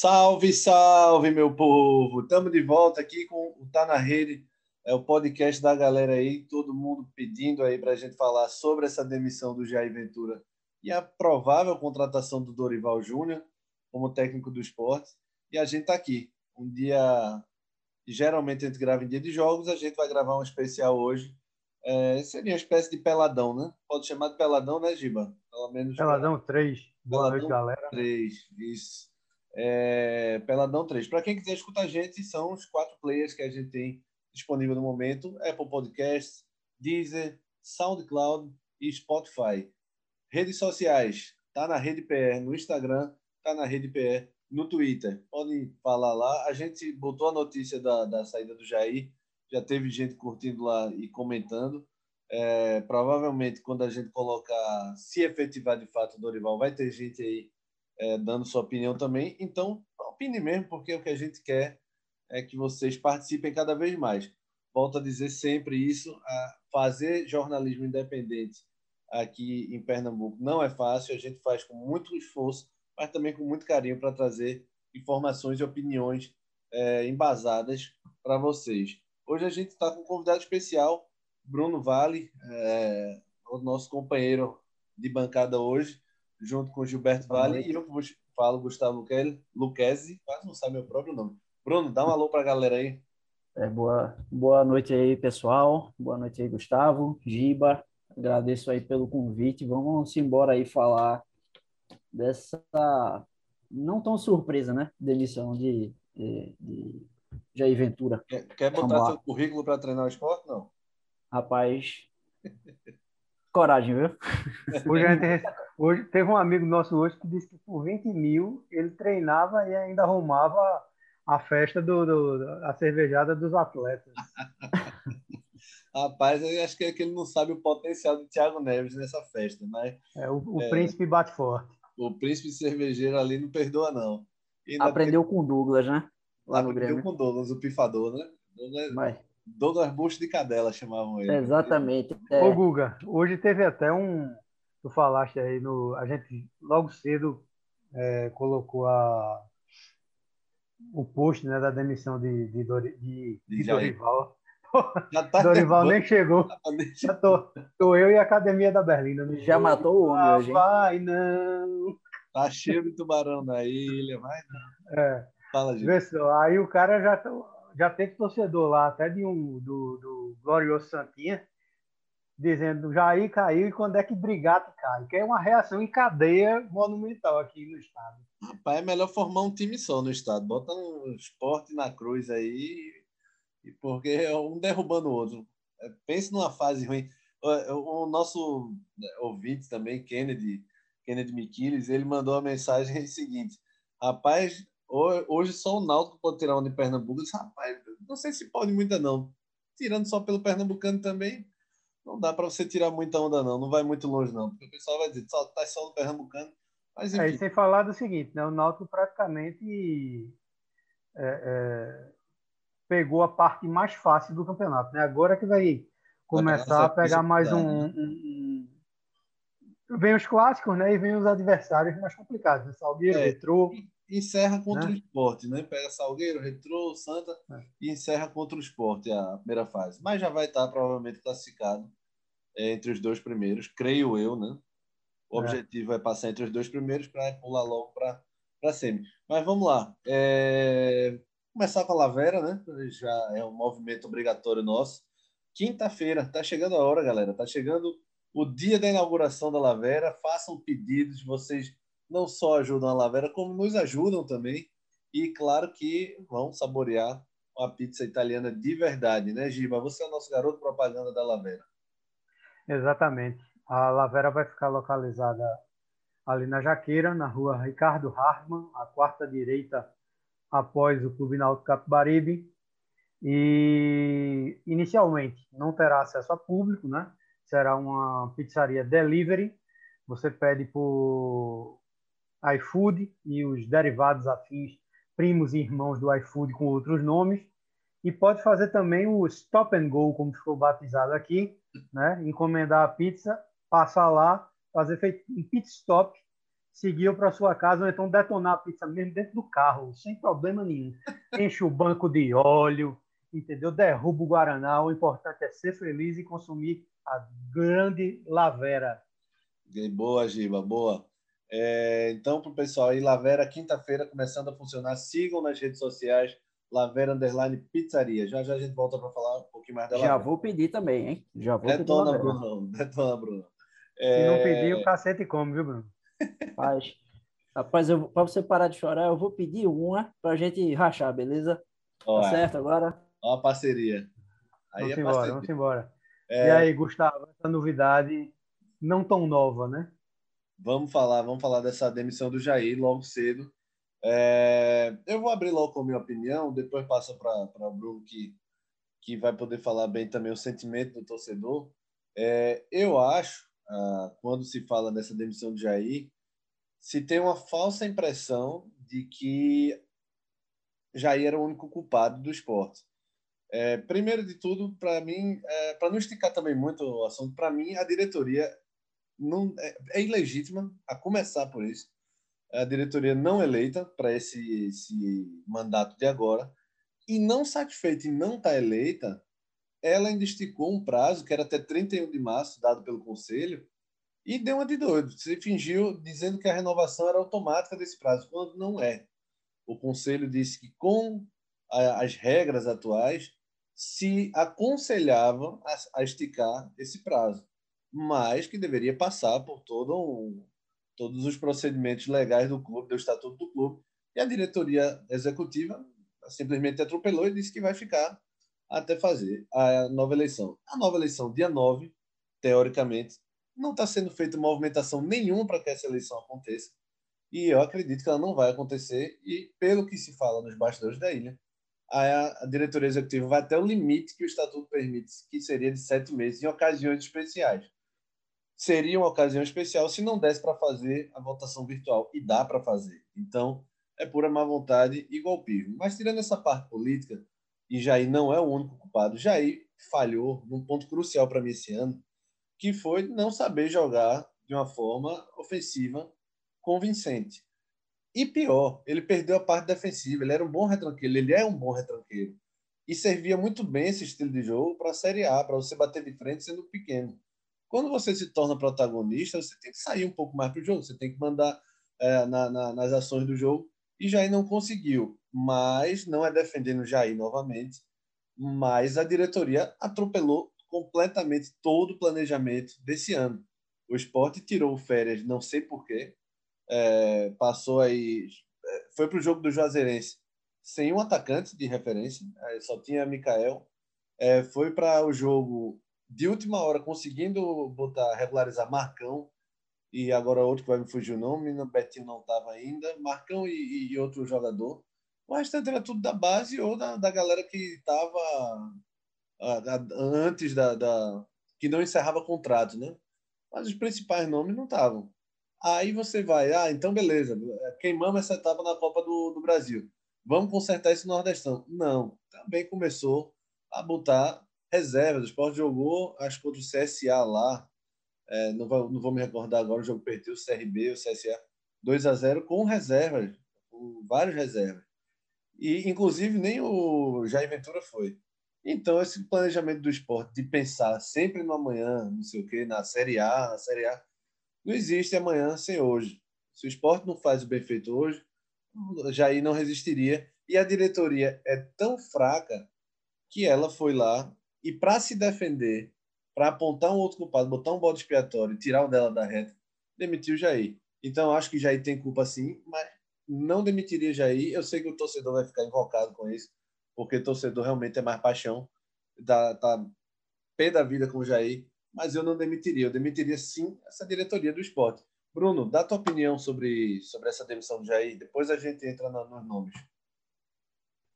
Salve, salve, meu povo! Estamos de volta aqui com o Tá na Rede, é o podcast da galera aí, todo mundo pedindo aí para a gente falar sobre essa demissão do Jair Ventura e a provável contratação do Dorival Júnior como técnico do esporte. E a gente está aqui. Um dia. Geralmente a gente grava em dia de jogos, a gente vai gravar um especial hoje. É, seria uma espécie de peladão, né? Pode chamar de peladão, né, Giba? Pelo menos. Peladão 3. Boa peladão noite, galera. 3, isso. É, peladão 3. Para quem quiser escutar a gente, são os quatro players que a gente tem disponível no momento: Apple Podcasts, Deezer, SoundCloud e Spotify. Redes sociais, tá na Rede PR no Instagram, tá na Rede PR no Twitter. Podem falar lá. A gente botou a notícia da, da saída do Jair, já teve gente curtindo lá e comentando. É, provavelmente, quando a gente colocar, se efetivar de fato o Dorival, vai ter gente aí é, dando sua opinião também. Então, opine mesmo, porque o que a gente quer é que vocês participem cada vez mais. Volto a dizer sempre isso: fazer jornalismo independente aqui em Pernambuco não é fácil, a gente faz com muito esforço, mas também com muito carinho para trazer informações e opiniões é, embasadas para vocês. Hoje a gente está com um convidado especial, Bruno Vale, é, o nosso companheiro de bancada hoje, junto com Gilberto Vale, e eu falo Gustavo Luquezzi, quase não sabe meu próprio nome. Bruno, dá um alô para a galera aí. É, boa, boa noite aí, pessoal. Boa noite aí, Gustavo, Giba, Agradeço aí pelo convite. Vamos embora aí falar dessa não tão surpresa, né? Demissão de, de, de Jair Ventura. Quer, quer botar seu currículo para treinar o esporte? Não. Rapaz, coragem, viu? Hoje, gente, hoje teve um amigo nosso hoje que disse que por 20 mil ele treinava e ainda arrumava a festa do, do a cervejada dos atletas. Rapaz, eu acho que, é que ele não sabe o potencial do Thiago Neves nessa festa, mas. É, o, o é, príncipe bate forte. O príncipe cervejeiro ali não perdoa, não. Aprendeu tem... com o Douglas, né? Lá Aprendeu no Grêmio. com o Douglas, o pifador, né? Douglas, mas... Douglas Busto de Cadela chamavam ele. Exatamente. É. Ô, Guga, hoje teve até um. Tu falaste aí no. A gente logo cedo é, colocou a, o post né, da demissão de, de, Dori, de, de, Dorival. Já tá Dorival nem chegou. Tá Já tô, tô eu e a Academia da Berlina. Já matou o homem ah, hoje. Vai não. Tá cheio de tubarão na ilha, vai não. É. Fala, gente. Aí o cara já, já teve torcedor lá, até de um do, do Glorioso Santinha, dizendo Jair caiu e quando é que Brigatti cai? Que é uma reação em cadeia monumental aqui no estado. Rapaz, é melhor formar um time só no estado. Bota um esporte na cruz aí porque é um derrubando o outro. É, pense numa fase ruim. O, nosso né, ouvinte também, Kennedy, Kennedy Miquiles, ele mandou a mensagem seguinte: Rapaz, hoje só o Náutico pode tirar onda em Pernambuco. Rapaz, não sei se pode muita, não. Tirando só pelo Pernambucano também, não dá para você tirar muita onda, não. Não vai muito longe, não. Porque o pessoal vai dizer: só, tá só no Pernambucano. Mas, enfim. É, e sem falar do seguinte: né? o Náutico praticamente. É, é pegou a parte mais fácil do campeonato. Né? Agora que vai começar a pegar mais um, um, um, Vem os clássicos, né? E vem os adversários mais complicados. Né? Salgueiro, é, Retrô. Encerra contra né? o esporte, né? Pega Salgueiro, Retrô, Santa é. e encerra contra o esporte a primeira fase. Mas já vai estar provavelmente classificado entre os dois primeiros, creio eu, né? O é. objetivo é passar entre os dois primeiros para pular logo para a semi. Mas vamos lá. É começar com a Lavera, né? Já é um movimento obrigatório nosso. Quinta-feira, tá chegando a hora, galera. Tá chegando o dia da inauguração da Lavera. Façam pedidos, vocês não só ajudam a Lavera, como nos ajudam também. E claro que vão saborear uma pizza italiana de verdade, né, Giba? Você é o nosso garoto propaganda da Lavera. Exatamente. A Lavera vai ficar localizada ali na Jaqueira, na rua Ricardo Hartmann, a quarta direita após o Clube Náutico Capibaribe e inicialmente não terá acesso a público, né? Será uma pizzaria delivery. Você pede por iFood e os derivados afins, primos e irmãos do iFood com outros nomes. E pode fazer também o stop and go, como ficou batizado aqui, né? Encomendar a pizza, passar lá, fazer feito um pit stop seguir para sua casa ou então detonar a pizza mesmo dentro do carro, sem problema nenhum. Enche o banco de óleo, entendeu? Derruba o Guaraná. O importante é ser feliz e consumir a grande Lavera. Boa, Giba, boa. É, então, para o pessoal aí, Lavera, quinta-feira, começando a funcionar. Sigam nas redes sociais, Lavera Underline Pizzaria. Já já a gente volta para falar um pouquinho mais dela. Já vou pedir também, hein? Já vou detona, pedir. Bruno. Detona, Bruno. É... Se não pedir, o cacete come, viu, Bruno? Rapaz, rapaz para você parar de chorar, eu vou pedir uma para a gente rachar, beleza? Ó, tá certo agora? Ó a parceria. Aí vamos é embora, parceria. vamos embora. É... E aí, Gustavo, essa novidade não tão nova, né? Vamos falar, vamos falar dessa demissão do Jair logo cedo. É... eu vou abrir logo com a minha opinião, depois passa para o Bruno que, que vai poder falar bem também o sentimento do torcedor. É... eu acho ah, quando se fala dessa demissão de Jair, se tem uma falsa impressão de que Jair era o único culpado do esporte. É, primeiro de tudo, para mim, é, para não esticar também muito o assunto, para mim a diretoria não é, é, ilegítima, a começar por isso. A diretoria não eleita para esse, esse mandato de agora e não satisfeita em não estar tá eleita, ela ainda esticou um prazo, que era até 31 de março, dado pelo Conselho, e deu uma de doido. Você fingiu dizendo que a renovação era automática desse prazo, quando não é. O Conselho disse que, com a, as regras atuais, se aconselhava a, a, esticar esse prazo, mas que deveria passar por todo um, todos os procedimentos legais do clube, do estatuto do clube, e a diretoria executiva simplesmente atropelou e disse que vai ficar até fazer a nova eleição. A nova eleição, dia 9, teoricamente, não está sendo feita movimentação nenhuma para que essa eleição aconteça. E eu acredito que ela não vai acontecer. E, pelo que se fala nos bastidores da ilha, a, diretoria executiva vai até o limite que o estatuto permite, que seria de sete meses, em ocasiões especiais. Seria uma ocasião especial se não desse para fazer a votação virtual. E dá para fazer. Então, é pura má vontade e golpismo. Mas, tirando essa parte política, e Jair não é o único culpado. Jair falhou num ponto crucial para mim esse ano, que foi não saber jogar de uma forma ofensiva convincente. E pior, ele perdeu a parte defensiva. Ele era um bom retranqueiro, ele é um bom retranqueiro. E servia muito bem esse estilo de jogo para a Série A, para você bater de frente sendo pequeno. Quando você se torna protagonista, você tem que sair um pouco mais para o jogo, você tem que mandar é, na, na, nas ações do jogo. E Jair não conseguiu mas não é defendendo Jair novamente, mas a diretoria atropelou completamente todo o planejamento desse ano. O esporte tirou férias, não sei porquê, é, passou aí, é, foi para o jogo do Juazeirense sem um atacante de referência, só tinha Mikael, é, foi para o jogo de última hora conseguindo botar regularizar Marcão e agora outro que vai me fugir o nome, Betinho não estava ainda, Marcão e, e outro jogador o restante era tudo da base ou da, da galera que estava antes da, da, que não encerrava contrato, né? Mas os principais nomes não estavam. Aí você vai, ah, então beleza, queimamos essa etapa na Copa do, do Brasil. Vamos consertar esse Nordestão. Não, também começou a botar reservas. O Sport jogou, acho que contra o CSA lá, é, não, vou, não vou me recordar agora, o jogo perdeu o CRB, o CSA, 2 a 0 com reservas, com várias reservas. E, inclusive, nem o Jair Ventura foi. Então, esse planejamento do esporte, de pensar sempre no amanhã, não sei o quê, na Série A, na Série A, não existe amanhã sem hoje. Se o esporte não faz o bem feito hoje, Jair não resistiria. E a diretoria é tão fraca que ela foi lá e, para se defender, para apontar um outro culpado, botar um bode expiatório tirar o dela da reta, demitiu o Jair. Então, acho que Jair tem culpa sim, mas não demitiria Jair. Eu sei que o torcedor vai ficar invocado com isso, porque o torcedor realmente é mais paixão, tá, tá pé da vida com o Jair, mas eu não demitiria. Eu demitiria sim essa diretoria do esporte. Bruno, dá tua opinião sobre, sobre essa demissão do Jair, depois a gente entra no, nos nomes.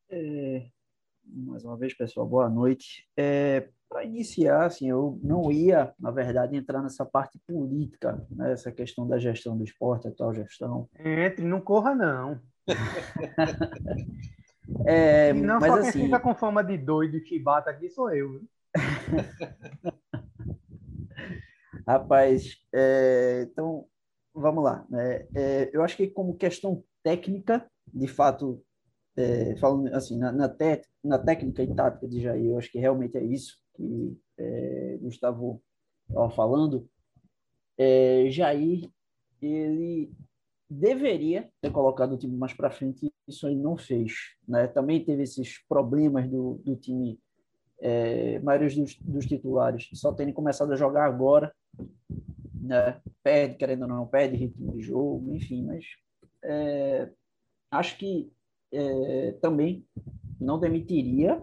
É, mais uma vez, pessoal, boa noite. É, para iniciar, assim, eu não ia, na verdade, entrar nessa parte política, né, essa questão da gestão do esporte, a atual gestão. Entre, não corra, não. é, e não mas só assim... quem fica com fama de doido e chibata aqui sou eu. Rapaz, é, então, vamos lá. Né? É, eu acho que como questão técnica, de fato, é, falando assim, na, na, te, na, técnica e tática de Jair, eu acho que realmente é isso que é, Gustavo estava falando. É, Jair, ele deveria ter colocado o time mais para frente isso ele não fez. Né? Também teve esses problemas do, do time, é, maioria dos, dos titulares só terem começado a jogar agora, né? perde, querendo ou não, perde ritmo de jogo, enfim, mas é, acho que é, também não demitiria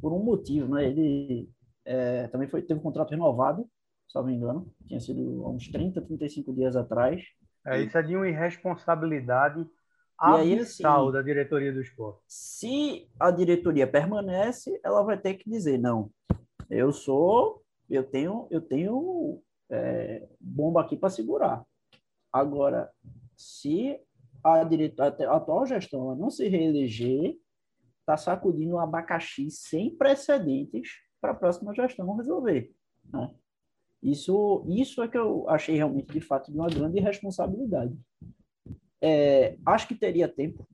por um motivo, né? Ele é, também foi, teve um contrato renovado, se não me engano, tinha sido há uns 30, 35 dias atrás. É, isso é de uma irresponsabilidade abissal assim, da diretoria do esporte. Se a diretoria permanece, ela vai ter que dizer, não, eu sou, eu tenho, eu tenho é, bomba aqui para segurar. Agora, se a, diretora, a atual gestão não se reeleger, está sacudindo um abacaxi sem precedentes para a próxima gestão resolver. Né? Isso, isso é que eu achei realmente, de fato, de uma grande responsabilidade. É, acho que teria tempo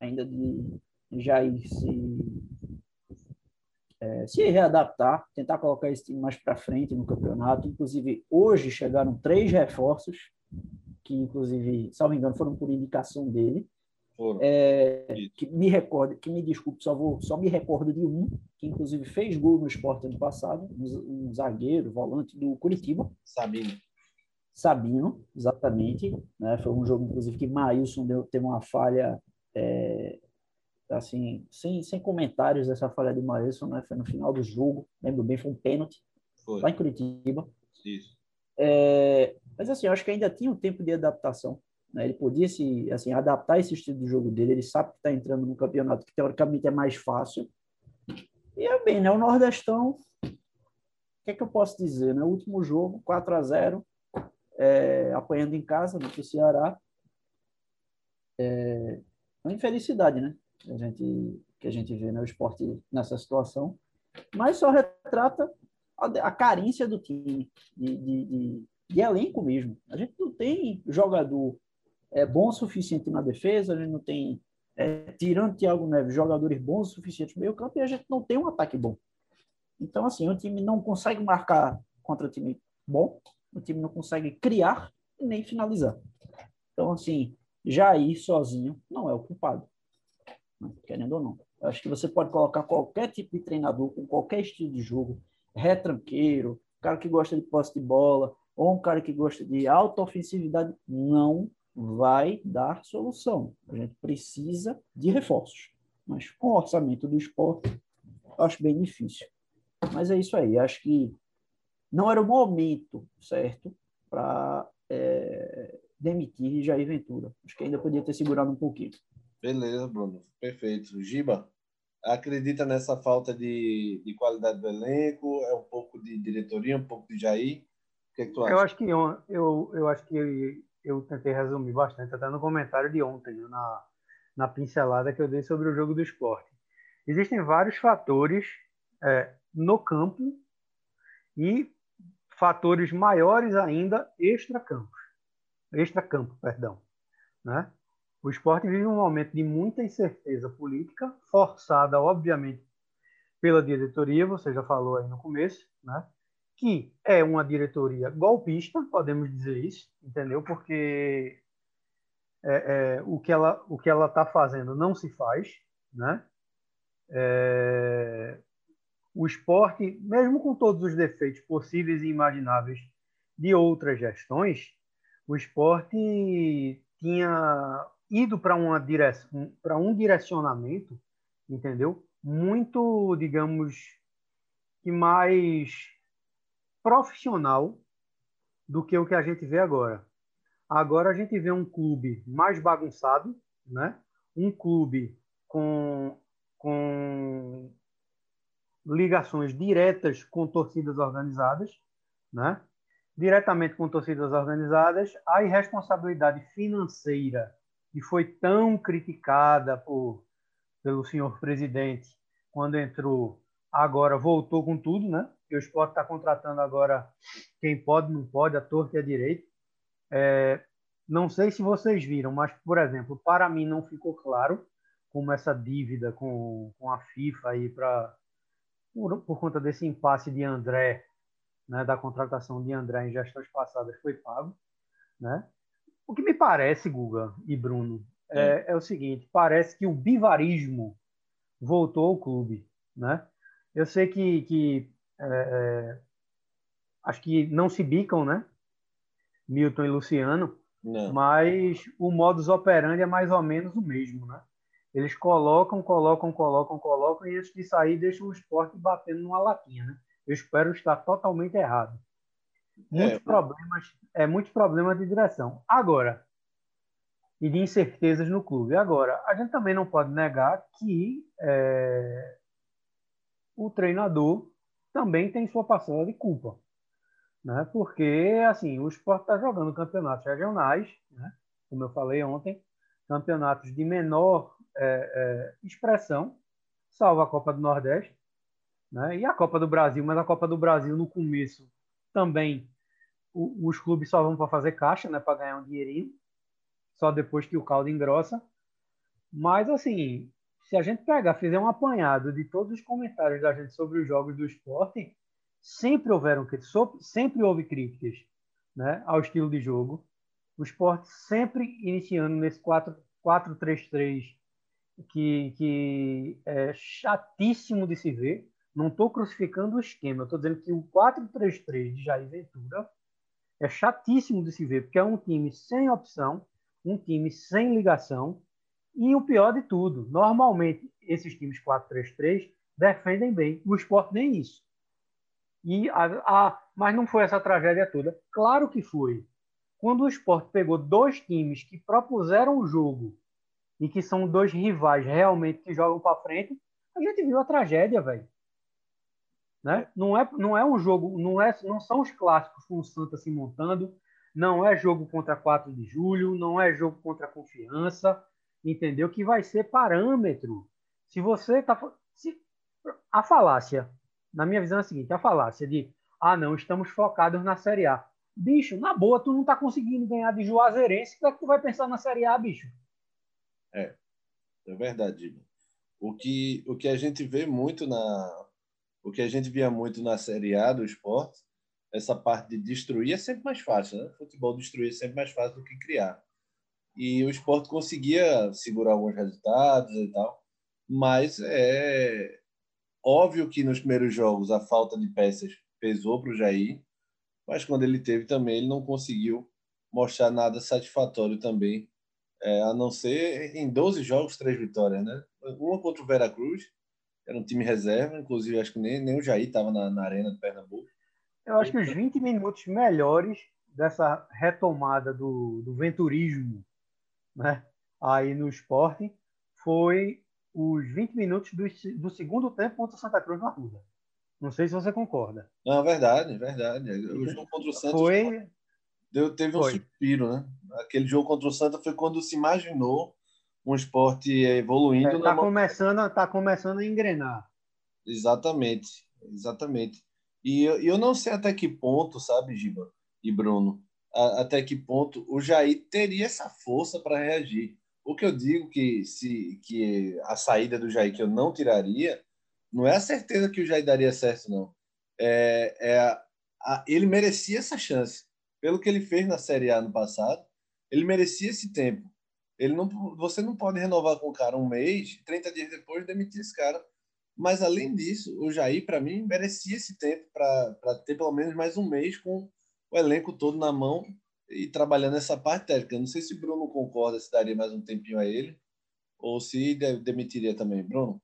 ainda de Jair se, é, se readaptar, tentar colocar esse time mais para frente no campeonato. Inclusive, hoje chegaram três reforços que inclusive, salvo engano, foram por indicação dele. É, que me recordo, que me desculpe, só vou, só me recordo de um que inclusive fez gol no esporte ano passado, um, um zagueiro, volante do Curitiba. Sabino. Sabino, exatamente. Né? Foi um jogo, inclusive, que Maílson deu, teve uma falha, é, assim, sem, sem comentários essa falha de Maílson, né? Foi no final do jogo, lembro bem, foi um pênalti foi. lá em Curitiba. Isso. É, mas assim, eu acho que ainda tinha um tempo de adaptação. Né? Ele podia se assim adaptar esse estilo de jogo dele. Ele sabe que está entrando num campeonato que teoricamente é mais fácil. E é bem, né? O Nordestão, o que é que eu posso dizer? Né? O último jogo, 4 a 0 é, apanhando em casa no Ceará. É uma infelicidade, né? Que a gente, que a gente vê né? o esporte nessa situação. Mas só retrata a, carência do time, de, de, de, de, elenco mesmo. A gente não tem jogador é, bom o suficiente na defesa, a gente não tem, é, tirando Thiago Neves, jogadores bons o suficiente no meio campo, e a gente não tem um ataque bom. Então, assim, o time não consegue marcar contra time bom, o time não consegue criar nem finalizar. Então, assim, Jair sozinho não é o culpado, né? querendo ou não. Acho que você pode colocar qualquer tipo de treinador com qualquer estilo de jogo, retranqueiro, cara que gosta de posse de bola, ou um cara que gosta de alta ofensividade, não vai dar solução. A gente precisa de reforços. Mas com o orçamento do esporte, acho bem difícil. Mas é isso aí. Acho que não era o momento certo para é, demitir Jair Ventura. Acho que ainda podia ter segurado um pouquinho. Beleza, Bruno. Perfeito. Giba, acredita nessa falta de, de qualidade do elenco? É um pouco de diretoria, um pouco de Jair? O que, é que tu acha? Eu acho que eu, eu, eu acho que eu tentei resumir bastante até no comentário de ontem, na, na pincelada que eu dei sobre o jogo do esporte. Existem vários fatores é, no campo e fatores maiores ainda extra-campo. Extra-campo, perdão. Né? O esporte vive um momento de muita incerteza política, forçada, obviamente, pela diretoria, você já falou aí no começo, né? que é uma diretoria golpista, podemos dizer isso, entendeu? Porque é, é, o que ela o que ela está fazendo não se faz, né? É, o esporte, mesmo com todos os defeitos possíveis e imagináveis de outras gestões, o esporte tinha ido para uma direção, para um direcionamento, entendeu? Muito, digamos, que mais profissional do que o que a gente vê agora. Agora a gente vê um clube mais bagunçado, né? Um clube com com ligações diretas com torcidas organizadas, né? Diretamente com torcidas organizadas, a irresponsabilidade financeira e foi tão criticada por, pelo senhor presidente quando entrou, agora voltou com tudo, né? Que o esporte está contratando agora quem pode, não pode, a torta e a direito. É, não sei se vocês viram, mas, por exemplo, para mim não ficou claro como essa dívida com, com a FIFA aí para por, por conta desse impasse de André, né, da contratação de André em gestões passadas foi pago, né? O que me parece, Guga e Bruno, é, é o seguinte: parece que o bivarismo voltou ao clube, né? Eu sei que, que é, é, acho que não se bicam, né? Milton e Luciano, não. mas o modus operandi é mais ou menos o mesmo, né? Eles colocam, colocam, colocam, colocam e antes de sair deixam o esporte batendo numa latinha, né? Eu espero estar totalmente errado. Muitos é, problemas, é muitos problemas de direção. Agora, e de incertezas no clube. Agora, a gente também não pode negar que é, o treinador também tem sua parcela de culpa. Né? Porque, assim, o esporte está jogando campeonatos regionais, né? como eu falei ontem, campeonatos de menor é, é, expressão, salvo a Copa do Nordeste, né? e a Copa do Brasil, mas a Copa do Brasil no começo também os clubes só vão para fazer caixa, né, para ganhar um dinheirinho, só depois que o caldo engrossa. Mas assim, se a gente pegar, fizer um apanhado de todos os comentários da gente sobre os jogos do esporte, sempre houveram sempre houve críticas, né, ao estilo de jogo. O esporte sempre iniciando nesse 4-3-3 que, que é chatíssimo de se ver. Não estou crucificando o esquema, estou dizendo que o 4-3-3 de Jair Ventura é chatíssimo de se ver, porque é um time sem opção, um time sem ligação, e o pior de tudo, normalmente esses times 4-3-3 defendem bem, o esporte nem isso. E a, a, mas não foi essa tragédia toda. Claro que foi. Quando o esporte pegou dois times que propuseram o jogo e que são dois rivais realmente que jogam para frente, a gente viu a tragédia, velho. Né? Não, é, não é um jogo, não, é, não são os clássicos com o Santa se montando, não é jogo contra 4 de julho, não é jogo contra a confiança, entendeu? Que vai ser parâmetro. Se você está. A falácia, na minha visão é a seguinte: a falácia de, ah, não, estamos focados na Série A. Bicho, na boa, tu não está conseguindo ganhar de Juazeirense, como é que tu vai pensar na Série A, bicho? É, é verdade. O que, o que a gente vê muito na. O que a gente via muito na Série A do esporte, essa parte de destruir é sempre mais fácil, né? Futebol destruir é sempre mais fácil do que criar. E o esporte conseguia segurar alguns resultados e tal, mas é óbvio que nos primeiros jogos a falta de peças pesou para o Jair, mas quando ele teve também, ele não conseguiu mostrar nada satisfatório também é, a não ser em 12 jogos, três vitórias, né? Uma contra o Veracruz, era um time reserva, inclusive acho que nem, nem o Jair estava na, na Arena do Pernambuco. Eu acho que os 20 minutos melhores dessa retomada do, do venturismo né, aí no esporte foi os 20 minutos do, do segundo tempo contra o Santa Cruz na Arruda. Não sei se você concorda. Não, verdade, verdade. O jogo contra o Santos foi... deu, teve um foi. suspiro, né? aquele jogo contra o Santa foi quando se imaginou um esporte evoluindo. Está é, começando, tá começando a engrenar. Exatamente, exatamente. E eu, eu não sei até que ponto, sabe, Giba e Bruno, a, até que ponto o Jair teria essa força para reagir. O que eu digo que se que a saída do Jair que eu não tiraria, não é a certeza que o Jair daria certo, não. É, é a, a, ele merecia essa chance. Pelo que ele fez na Série A no passado, ele merecia esse tempo. Ele não, você não pode renovar com o cara um mês, 30 dias depois demitir esse cara. Mas além disso, o Jair, para mim, merecia esse tempo para ter pelo menos mais um mês com o elenco todo na mão e trabalhando essa parte técnica. Não sei se o Bruno concorda se daria mais um tempinho a ele ou se demitiria também. Bruno?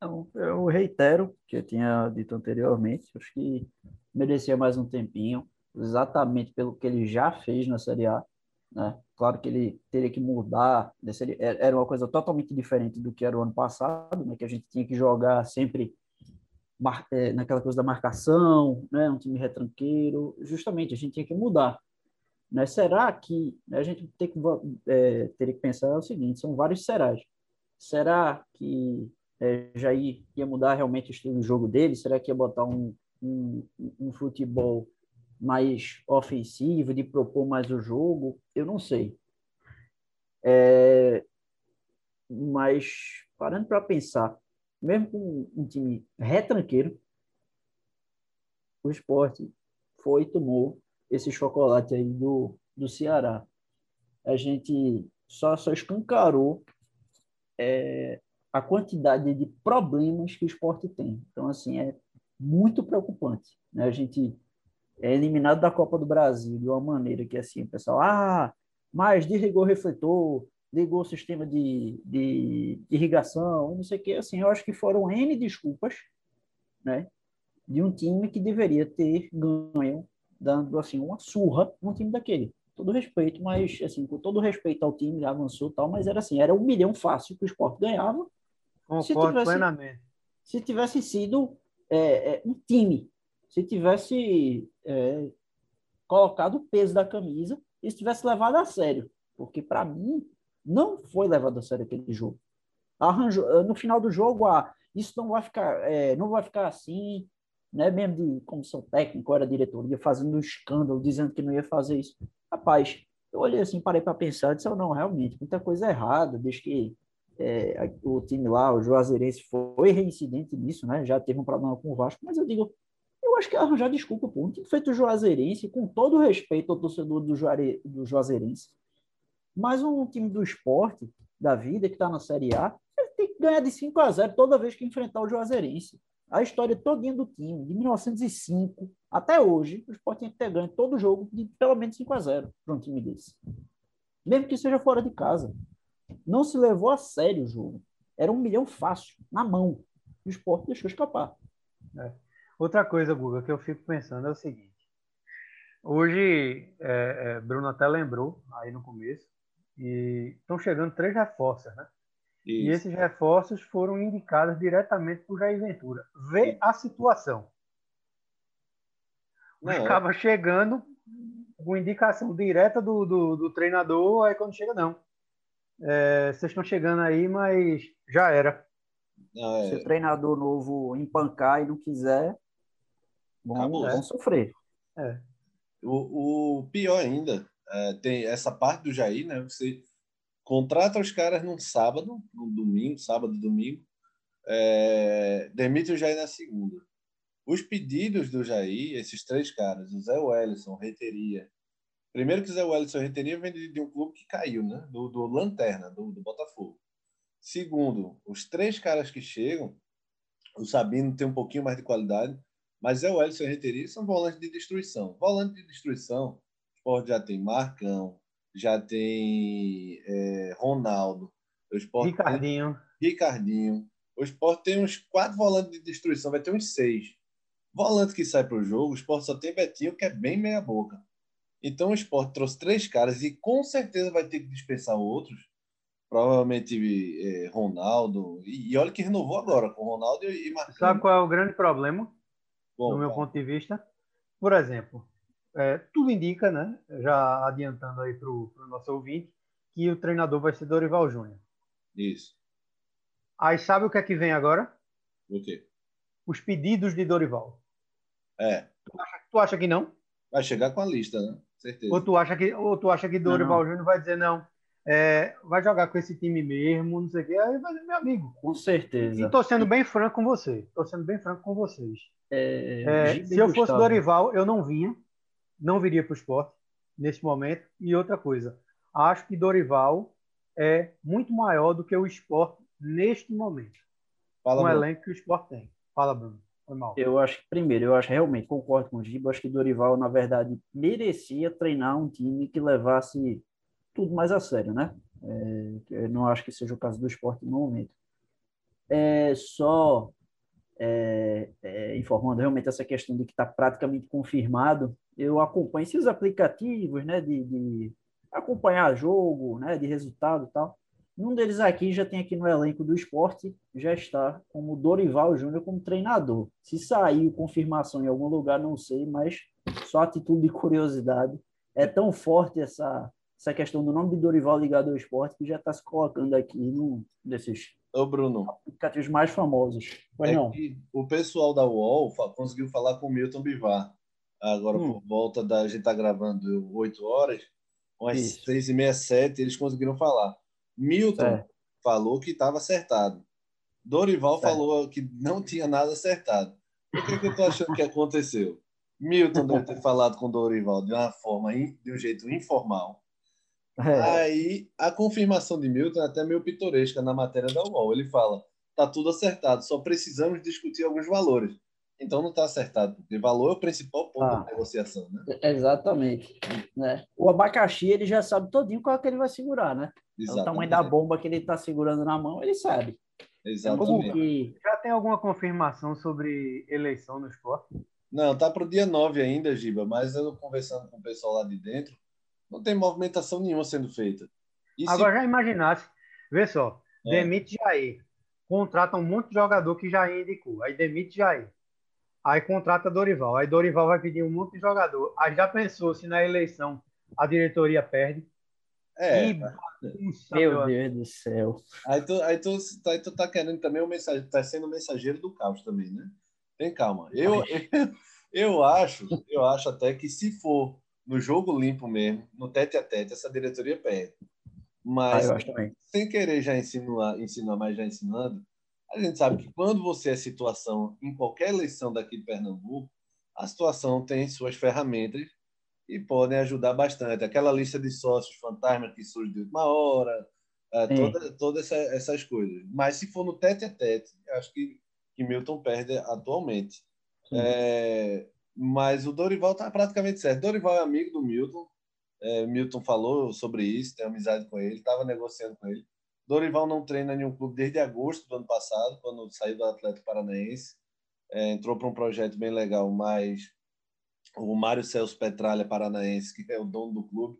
Não, eu reitero que eu tinha dito anteriormente, acho que merecia mais um tempinho exatamente pelo que ele já fez na Série A. Né? Claro que ele teria que mudar, né? era uma coisa totalmente diferente do que era o ano passado, né? que a gente tinha que jogar sempre é, naquela coisa da marcação, né? um time retranqueiro, justamente a gente tinha que mudar. Né? Será que né, a gente tem que, é, teria que pensar o seguinte, são vários serás. Será que é, ia mudar realmente o estilo de jogo dele? Será que ia botar um, um, um futebol mais ofensivo, de propor mais o jogo, eu não sei. É, mas, parando para pensar, mesmo com um time retranqueiro, o esporte foi e tomou esse chocolate aí do, do Ceará. A gente só, só escancarou é, a quantidade de problemas que o esporte tem. Então, assim, é muito preocupante. Né? A gente é eliminado da Copa do Brasil de uma maneira que, assim, o pessoal, ah, mas desligou o refletor, ligou o sistema de, de, de irrigação, não sei o que, assim, eu acho que foram N desculpas, né, de um time que deveria ter ganho, dando, assim, uma surra num time daquele. Todo respeito, mas, assim, com todo respeito ao time, avançou tal, mas era assim, era um milhão fácil que o esporte ganhava. Concordo se tivesse, plenamente. Se tivesse sido é, é, um time, se tivesse é, colocado o peso da camisa e se tivesse levado a sério. Porque, para mim, não foi levado a sério aquele jogo. Arranjou, eh, no final do jogo, ah, isso não vai ficar, é, não vai ficar assim, né? Mesmo de comissão técnica, era diretoria, fazendo um escândalo, dizendo que não ia fazer isso. Rapaz, eu olhei assim, parei para pensar, disse, oh, não, realmente, muita coisa errada, desde que é, o time lá, o Juazeirense, foi reincidente nisso, né? Já teve um problema com o Vasco, mas eu digo, acho que é arranjar desculpa, pô. Um time feito Juazeirense, com todo o respeito ao torcedor do, Juare, do Juazeirense, mas um time do esporte, da vida, que está na Série A, ele tem que ganhar de 5 a 0 toda vez que enfrentar o Juazeirense. A história todinha do time, de 1905 até hoje, o esporte tem que ter ganho todo jogo de pelo menos 5 a 0 para um time desse. Mesmo que seja fora de casa. Não se levou a sério o jogo. Era um milhão fácil, na mão. O esporte deixou escapar. É. Outra coisa, Guga, que eu fico pensando é o seguinte. Hoje, é, é, Bruno até lembrou aí no começo, e estão chegando três reforços, né? Isso. E esses reforços foram indicados diretamente por Jair Ventura. Vê a situação. Os acaba chegando com indicação direta do, do, do, treinador, aí quando chega, não. É, vocês estão chegando aí, mas já era. é... Se o treinador novo empancar e não quiser, vão, vão sofrer. É. O, o pior ainda é, tem essa parte do Jair, né? Você contrata os caras num sábado, num domingo, sábado, domingo, é, demite o Jair na segunda. Os pedidos do Jair, esses três caras, o Zé Wellison, Reiteria. Primeiro que o Zé Wellison Reiteria vem de, de um clube que caiu, né? Do, do Lanterna, do, do Botafogo. Segundo, os três caras que chegam, o Sabino tem um pouquinho mais de qualidade, mas Zé Wellison e Reiteria são volantes de destruição. Volante de destruição esporte já tem Marcão, já tem é, Ronaldo. O esporte Ricardinho. Tem, Ricardinho. O esporte tem uns quatro volantes de destruição, vai ter uns seis. Volante que sai para o jogo, o esporte só tem Betinho, que é bem meia-boca. Então o esporte trouxe três caras e com certeza vai ter que dispensar outros. Provavelmente é, Ronaldo. E, e, olha que renovou agora com Ronaldo e, e Marcão. Sabe qual é o grande problema? Bom, do meu ponto de vista? Por exemplo, é, tudo indica, né, já adiantando aí para o nosso ouvinte, que o treinador vai ser Dorival Júnior. Isso. Aí sabe o que é que vem agora? O quê? Os pedidos de Dorival. É. Tu acha, tu acha que não? Vai chegar com a lista, né? Certeza. Ou tu acha que, ou tu acha que Dorival Júnior vai dizer, não, é, vai jogar com esse time mesmo, não sei o quê, aí vai dizer, meu amigo. Com certeza. E tô sendo bem franco com você. Tô sendo bem franco com vocês. É, é, se eu fosse Dorival, eu não vinha não viria para o esporte nesse momento. E outra coisa, acho que Dorival é muito maior do que o esporte neste momento. Fala, um elenco que o esporte tem. Fala, Bruno. Foi mal. Eu acho que, primeiro, eu acho realmente, concordo com o Giba, acho que Dorival, na verdade, merecia treinar um time que levasse tudo mais a sério, né? É, eu não acho que seja o caso do esporte no momento. É só é, é, informando realmente essa questão de que está praticamente confirmado eu acompanho esses aplicativos, né, de, de acompanhar jogo, né, de resultado e tal. Um deles aqui já tem aqui no elenco do esporte, já está como Dorival Júnior como treinador. Se saiu confirmação em algum lugar, não sei, mas só a título de curiosidade. É tão forte essa, essa questão do nome de Dorival ligado ao esporte que já está se colocando aqui num desses Ô, Bruno. aplicativos mais famosos. Pois é não. o pessoal da UOL conseguiu falar com o Milton Bivar agora hum. por volta da. A gente está gravando 8 horas, umas Isso. 6 e meia, 7, eles conseguiram falar. Milton é. falou que estava acertado. Dorival é. falou que não tinha nada acertado. O que, que eu estou achando que aconteceu? Milton deve ter falado com Dorival de uma forma, de um jeito informal. É. Aí a confirmação de Milton é até meio pitoresca na matéria da UOL. Ele fala: tá tudo acertado, só precisamos discutir alguns valores. Então não está acertado, porque valor é o principal ponto ah, da negociação, né? Exatamente. Né? O abacaxi ele já sabe todinho qual é que ele vai segurar, né? Exatamente. O tamanho da bomba que ele está segurando na mão, ele sabe. Exatamente. Que... Já tem alguma confirmação sobre eleição no esporte? Não, tá para o dia 9 ainda, Giba, mas eu conversando com o pessoal lá de dentro, não tem movimentação nenhuma sendo feita. E Agora se... já imaginasse, vê só, é. demite Jair, contrata um monte de jogador que Jair indicou, aí demite Jair. Aí contrata Dorival. Aí Dorival vai pedir um monte de jogador. Aí já pensou se na eleição a diretoria perde? É. E... Meu Deus do céu. Aí tu, aí, tu, aí tu tá querendo também o mensagem, tá sendo mensageiro do caos também, né? Tem calma. Eu, eu, eu acho, eu acho até que se for no jogo limpo mesmo, no tete a tete, essa diretoria perde. Mas ah, sem querer já insinuar, insinuar, mas já ensinando, a gente sabe que quando você é situação em qualquer eleição daqui de Pernambuco, a situação tem suas ferramentas e podem ajudar bastante. Aquela lista de sócios fantasma que surge de última hora, é, todas toda essa, essas coisas. Mas se for no tete a tete, acho que, que Milton perde atualmente. É, mas o Dorival está praticamente certo. Dorival é amigo do Milton. É, Milton falou sobre isso, tem amizade com ele, estava negociando com ele. Dorival não treina nenhum clube desde agosto do ano passado, quando saiu do Atlético Paranaense. É, entrou para um projeto bem legal, mas o Mário Celso Petralha Paranaense, que é o dono do clube,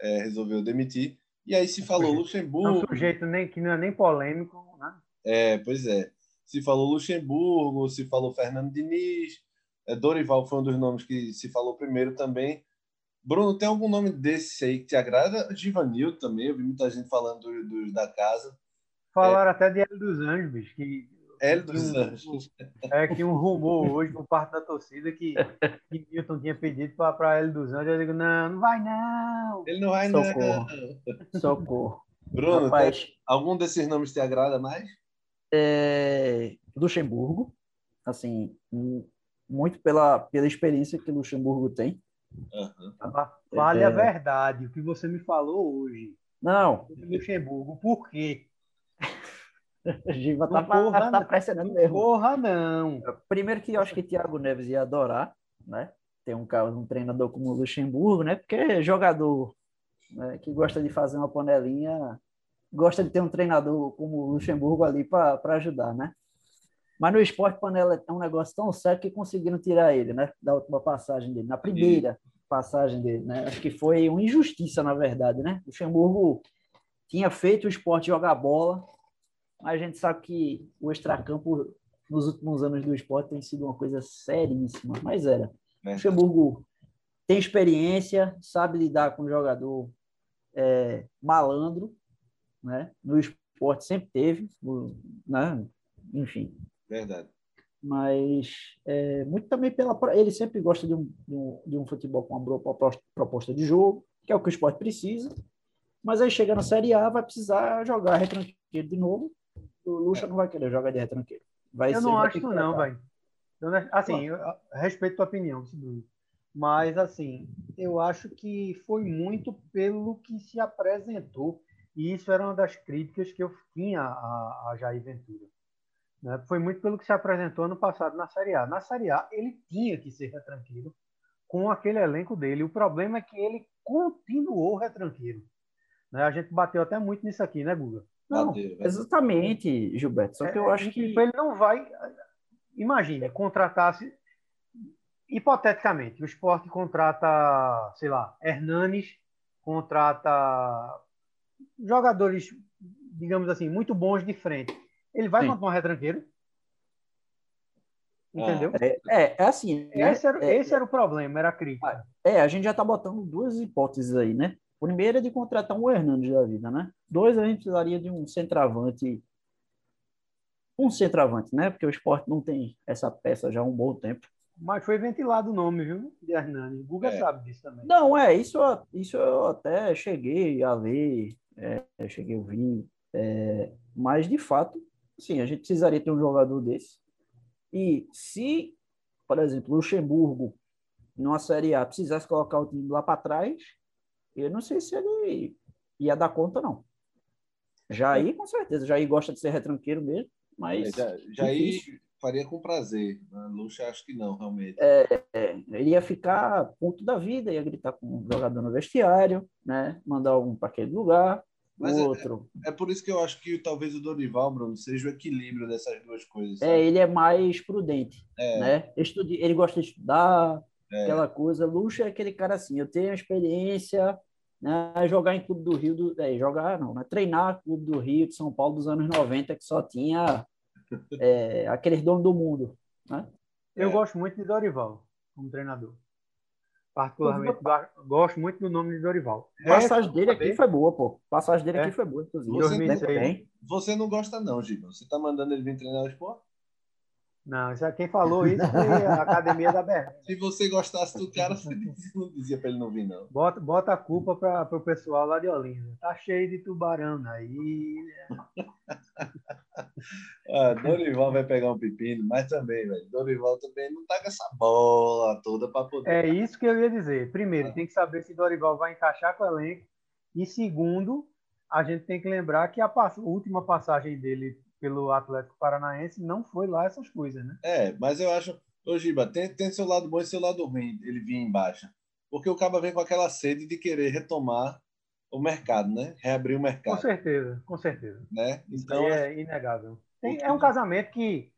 é, resolveu demitir. E aí se falou Luxemburgo. É um sujeito nem, que não é nem polêmico, né? É, pois é. Se falou Luxemburgo, se falou Fernando Diniz. É, Dorival foi um dos nomes que se falou primeiro também. Bruno, tem algum nome desse aí que te agrada? Givanildo também, eu vi muita gente falando dos do, da casa. Falaram é. até de Hélio dos Anjos, bicho, que Hélio dos um, Anjos. É que um rumor hoje por parte da torcida que, que Milton tinha pedido para Hélio dos Anjos. Eu digo, não, não vai não. Ele não vai Socorro. não. Socorro. Bruno, Rapaz, tem, algum desses nomes te agrada mais? É, Luxemburgo, assim, muito pela, pela experiência que Luxemburgo tem. Uhum. Fale é... a verdade, o que você me falou hoje. Não. Luxemburgo, por quê? Giva tá, porra, tá pressionando mesmo. Porra, não. Primeiro que eu acho que Thiago Neves ia adorar, né? Ter um, um treinador como o Luxemburgo, né? Porque é jogador né, que gosta de fazer uma panelinha, gosta de ter um treinador como o Luxemburgo ali para ajudar, né? Mas no esporte panela é um negócio tão sério que conseguiram tirar ele, né? Da última passagem dele, na primeira passagem dele, né? Acho que foi uma injustiça, na verdade, né? O Luxemburgo tinha feito o esporte jogar bola, mas a gente sabe que o extracampo nos últimos anos do esporte tem sido uma coisa seríssima, mas era. É. Luxemburgo tem experiência, sabe lidar com o jogador é, malandro, né? No esporte sempre teve, né? Enfim, Verdade. Mas é, muito também pela. Ele sempre gosta de um, de um, de um futebol com uma boa proposta, de jogo, que é o que o esporte precisa. Mas aí chega na Série A, vai precisar jogar retranqueiro de novo. O Lucha é. não vai querer jogar de retranqueiro. Vai eu ser, não acho que não, vai. Assim, eu respeito a tua opinião, mas assim, eu acho que foi muito pelo que se apresentou. E isso era uma das críticas que eu tinha a, a Jair Ventura. Né? Foi muito pelo que se apresentou ano passado na Série A. Na Série A, ele tinha que ser retranqueiro com aquele elenco dele. O problema é que ele continuou retranqueiro. Né? A gente bateu até muito nisso aqui, né, Guga? Não, exatamente, Gilberto. Só que eu é, acho que. Ele não vai. Imagine, contratasse. Hipoteticamente, o esporte contrata, sei lá, Hernanes, contrata jogadores, digamos assim, muito bons de frente ele vai Sim. um retranqueiro. Entendeu? É, é, é assim. Né? Esse, era, é, esse era o problema, era a crítica. É, a gente já está botando duas hipóteses aí, né? Primeiro é de contratar um Hernandes da vida, né? Dois, a gente precisaria de um centroavante. Um centroavante, né? Porque o esporte não tem essa peça já há um bom tempo. Mas foi ventilado o nome, viu? De Hernani. O Guga É. sabe disso também. Não, é, isso, eu- isso eu até cheguei a ler, é, cheguei a ouvir, é, mas de fato, sim, a gente precisaria ter um jogador desse. E se, por exemplo, Luxemburgo, numa Série A, precisasse colocar o time lá para trás, eu não sei se ele ia dar conta, não. Jair, com certeza, Jair gosta de ser retranqueiro mesmo, mas aí difícil. faria com prazer. A Luxa acho que não, realmente. é, ele ia ficar ponto da vida, ia gritar com o jogador no vestiário, né? Mandar um para aquele lugar, Mas o é- outro. É por isso que eu acho que talvez o Dorival, Bruno, seja o equilíbrio dessas duas coisas. É, sabe? ele é mais prudente, É, né? Estudi ele gosta de estudar, é. aquela coisa. Luxo é aquele cara assim, eu tenho experiência, né? Jogar em Clube do Rio, do, é, jogar não, né? Treinar Clube do Rio de São Paulo dos anos 90, que só tinha é, aqueles donos do mundo, né? Eu É. gosto muito de Dorival como treinador. Particularmente, gosto muito do nome de Dorival. A passagem dele aqui foi boa, pô. A passagem dele É. aqui foi boa, inclusive. Você não-? Você não gosta, não, Giba. Você tá mandando ele vir treinar o esporte? Não, é quem falou isso foi a academia da Berlim. Se você gostasse do cara, você não dizia pra ele não vir, não. Bota, bota a culpa para o pessoal lá de Olinda. Tá cheio de tubarão aí. Ah, Dorival vai pegar um pepino, mas também, velho. Dorival também não tá com essa bola toda pra poder. É isso que eu ia dizer. Primeiro, tem que saber se Dorival vai encaixar com o elenco. E segundo, a gente tem que lembrar que a pass- última passagem dele pelo Atlético Paranaense não foi lá essas coisas, né? É, mas eu acho. Ô, Giba, tem, tem seu lado bom e seu lado ruim ele vir em baixa. Porque o Caba vem com aquela sede de querer retomar o mercado, né? Reabrir o Com mercado, certeza, com certeza. né? Isso Então, aí é inegável. Tem- é um casamento que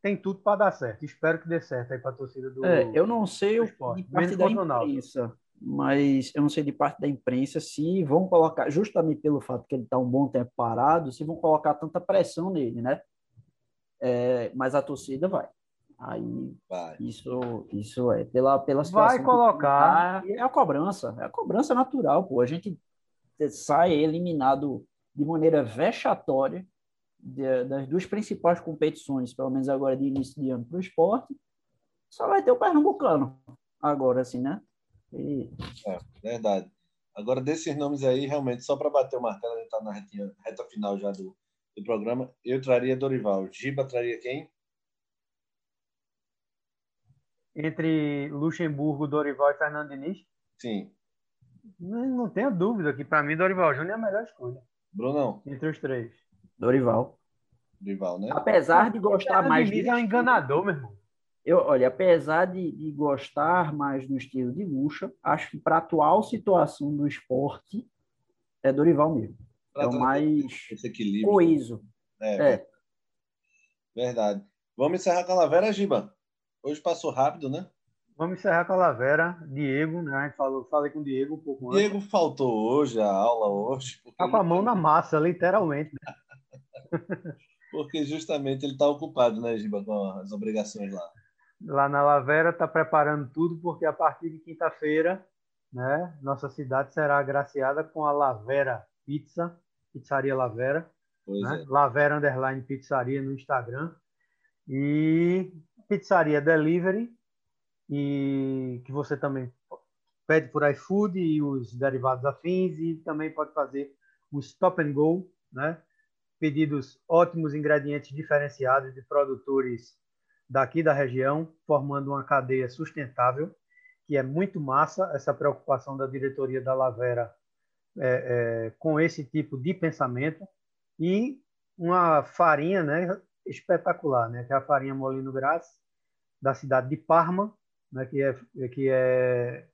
tem tudo para dar certo. Espero que dê certo aí para a torcida do. É, eu não sei do o, esporte, parte menos da imprensa, mas eu não sei de parte da imprensa se vão colocar, justamente pelo fato que ele está um bom tempo parado, se vão colocar tanta pressão nele, né? É, mas a torcida vai. Aí vai. isso, isso é pela pela situação. Vai que colocar. tá, é a cobrança, é a cobrança natural, pô. A gente sai eliminado de maneira vexatória de- das duas principais competições, pelo menos agora de início de ano para o esporte, só vai ter o Pernambucano agora, assim, né? E, Verdade. Agora, desses nomes aí, realmente, só para bater o martelo, a gente está na retinha- reta final já do, do programa. Eu traria Dorival. Giba traria quem? Entre Luxemburgo, Dorival e Fernando Diniz, Sim. não, não tenho dúvida que para mim Dorival Júnior é a melhor escolha Brunão. entre os três. Dorival. Dorival, né? Apesar de gostar Fernando mais Diniz do é um enganador, meu irmão. Eu, olha, apesar de, de gostar mais do estilo de Lucha, acho que para a atual situação do esporte é Dorival mesmo. Pra é o mais coeso. É, É. Verdade. Vamos encerrar com a Lavera, Giba. Hoje passou rápido, né? Vamos encerrar com a Lavera, Diego, né? Falou, falei com o Diego um pouco antes. Diego faltou hoje, a aula hoje, porque, Tá com a mão na massa, literalmente. né? porque justamente ele está ocupado, né, Giba, com as obrigações lá. Lá na Lavera está preparando tudo, porque a partir de quinta-feira, né? Nossa cidade será agraciada com a Lavera Pizza, Pizzaria Lavera. Né? é. Lavera Underline Pizzaria no Instagram. E Pizzaria Delivery, e que você também pede por iFood e os derivados afins, e também pode fazer o Stop and Go, né? pedidos ótimos, ingredientes diferenciados de produtores daqui da região, formando uma cadeia sustentável, que é muito massa essa preocupação da diretoria da Lavera é, é, com esse tipo de pensamento e uma farinha, né, espetacular, né, que é a farinha Molino Graz da cidade de Parma, né, que é que é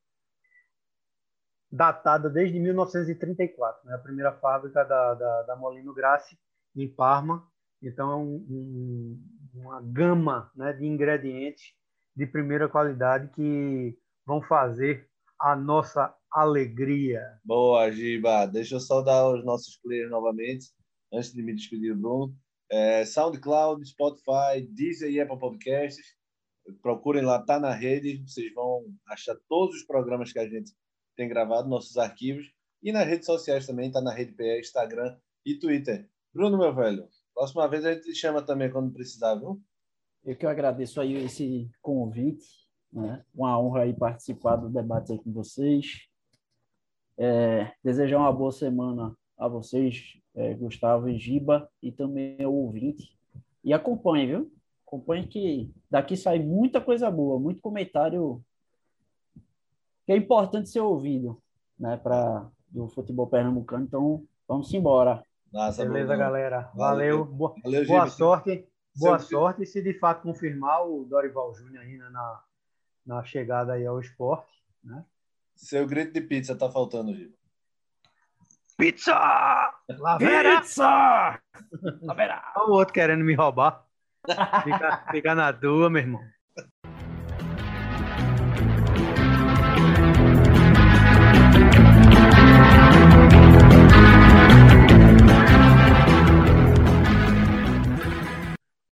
datada desde 1934, né, a primeira fábrica da, da, da Molino Grassi em Parma. Então é um, um, uma gama né, de ingredientes de primeira qualidade que vão fazer a nossa alegria. Boa, Giba. Deixa eu saudar os nossos players novamente, antes de me despedir Bruno. É, SoundCloud, Spotify, Deezer e Apple Podcasts. Procurem lá, tá na rede. Vocês vão achar todos os programas que a gente tem gravado, nossos arquivos. E nas redes sociais também, tá na rede PE, Instagram e Twitter. Bruno, meu velho, próxima vez a gente te chama também quando precisar, viu? Eu que agradeço aí esse convite, né? Uma honra aí participar do debate aí com vocês. É, desejar uma boa semana a vocês, é, Gustavo e Giba, e também ao ouvinte. E acompanhe, viu? Acompanhe que daqui sai muita coisa boa, muito comentário que é importante ser ouvido, né, para do futebol pernambucano. Então, vamos embora. Nossa, Beleza, galera. Valeu. Boa, Valeu, boa sorte. Boa Seu sorte. Se de fato confirmar o Dorival Júnior ainda na, na chegada aí ao esporte, né? Seu grito de pizza tá faltando, Gil. Pizza! Lavera! Pizza! Lavera! Olha o outro querendo me roubar. Fica, fica na tua, meu irmão.